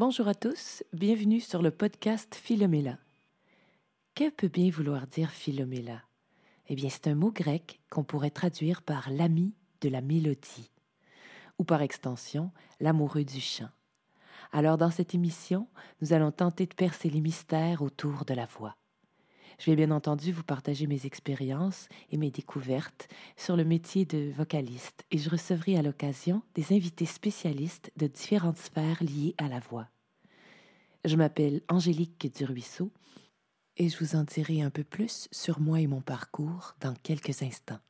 Bonjour à tous, bienvenue sur le podcast Philomela. Que peut bien vouloir dire Philomela? Eh bien, c'est un mot grec qu'on pourrait traduire par l'ami de la mélodie, ou par extension, l'amoureux du chant. Alors, dans cette émission, nous allons tenter de percer les mystères autour de la voix. Je vais bien entendu vous partager mes expériences et mes découvertes sur le métier de vocaliste et je recevrai à l'occasion des invités spécialistes de différentes sphères liées à la voix. Je m'appelle Angélique Duruisseau et je vous en dirai un peu plus sur moi et mon parcours dans quelques instants.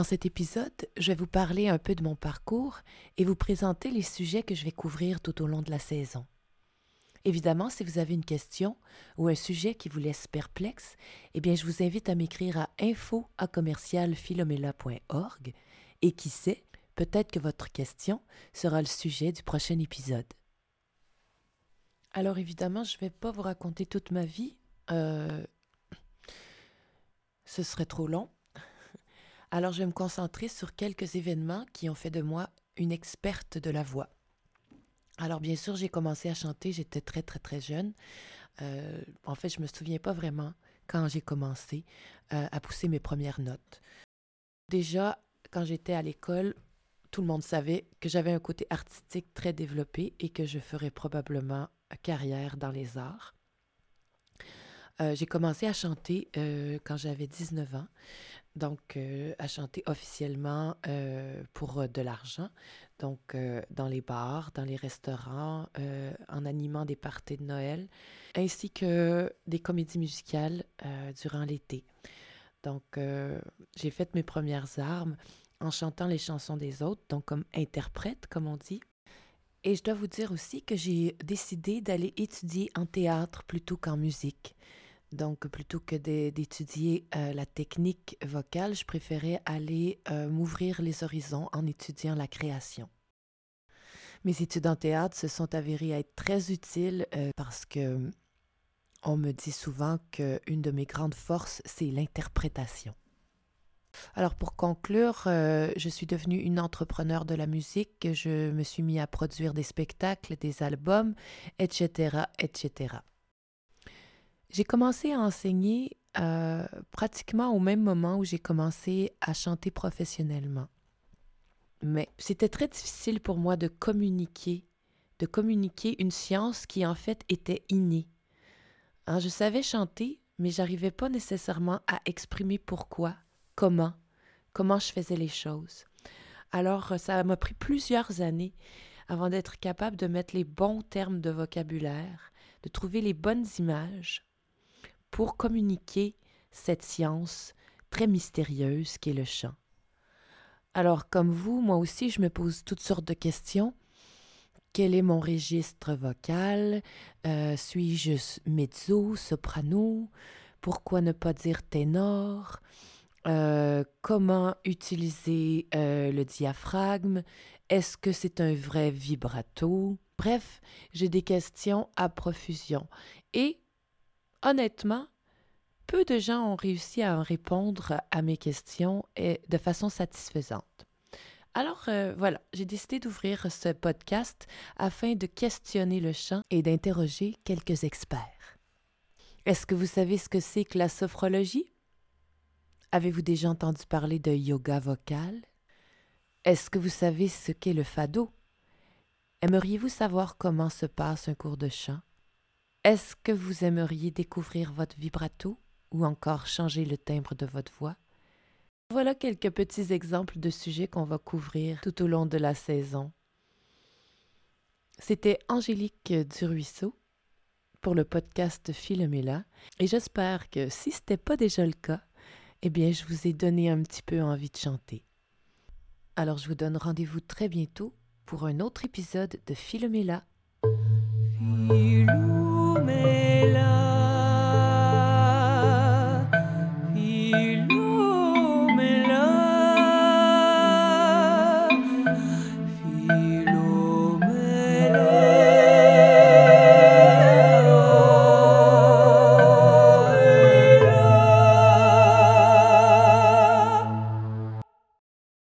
Dans cet épisode, je vais vous parler un peu de mon parcours et vous présenter les sujets que je vais couvrir tout au long de la saison. Évidemment, si vous avez une question ou un sujet qui vous laisse perplexe, eh bien, je vous invite à m'écrire à info et qui sait, peut-être que votre question sera le sujet du prochain épisode. Alors évidemment, je ne vais pas vous raconter toute ma vie. Euh, ce serait trop long. Alors je vais me concentrer sur quelques événements qui ont fait de moi une experte de la voix. Alors bien sûr, j'ai commencé à chanter, j'étais très très très jeune. Euh, en fait, je me souviens pas vraiment quand j'ai commencé euh, à pousser mes premières notes. Déjà, quand j'étais à l'école, tout le monde savait que j'avais un côté artistique très développé et que je ferais probablement carrière dans les arts. Euh, j'ai commencé à chanter quand j'avais 19 ans donc euh, à chanter officiellement euh, pour euh, de l'argent, donc dans les bars, dans les restaurants, en animant des parties de Noël, ainsi que des comédies musicales durant l'été. Donc j'ai fait mes premières armes en chantant les chansons des autres, donc comme interprète, comme on dit. Et je dois vous dire aussi que j'ai décidé d'aller étudier en théâtre plutôt qu'en musique. Donc, plutôt que d'étudier euh, la technique vocale, je préférais aller euh, m'ouvrir les horizons en étudiant la création. Mes études en théâtre se sont avérées être très utiles euh, parce que on me dit souvent qu'une de mes grandes forces, c'est l'interprétation. Alors pour conclure, je suis devenue une entrepreneur de la musique, je me suis mis à produire des spectacles, des albums, etc., etc. J'ai commencé à enseigner euh, pratiquement au même moment où j'ai commencé à chanter professionnellement. Mais c'était très difficile pour moi de communiquer, de communiquer une science qui en fait était innée. Hein, je savais chanter, mais j'arrivais pas nécessairement à exprimer pourquoi, comment, comment je faisais les choses. Alors ça m'a pris plusieurs années avant d'être capable de mettre les bons termes de vocabulaire, de trouver les bonnes images pour communiquer cette science très mystérieuse qu'est le chant. Alors, comme vous, moi aussi, je me pose toutes sortes de questions. Quel est mon registre vocal? Euh, Suis-je mezzo, soprano? Pourquoi ne pas dire ténor? Euh, Comment utiliser euh, le diaphragme? Est-ce que c'est un vrai vibrato? Bref, j'ai des questions à profusion. Et honnêtement, peu de gens ont réussi à répondre à mes questions et de façon satisfaisante. Alors euh, voilà, j'ai décidé d'ouvrir ce podcast afin de questionner le chant et d'interroger quelques experts. Est-ce que vous savez ce que c'est que la sophrologie? Avez-vous déjà entendu parler de yoga vocal? Est-ce que vous savez ce qu'est le fado? Aimeriez-vous savoir comment se passe un cours de chant? Est-ce que vous aimeriez découvrir votre vibrato ou encore changer le timbre de votre voix? Voilà quelques petits exemples de sujets qu'on va couvrir tout au long de la saison. C'était Angélique Duruisseau pour le podcast Philomela et j'espère que si ce n'était pas déjà le cas, eh bien je vous ai donné un petit peu envie de chanter. Alors je vous donne rendez-vous très bientôt pour un autre épisode de Philomela.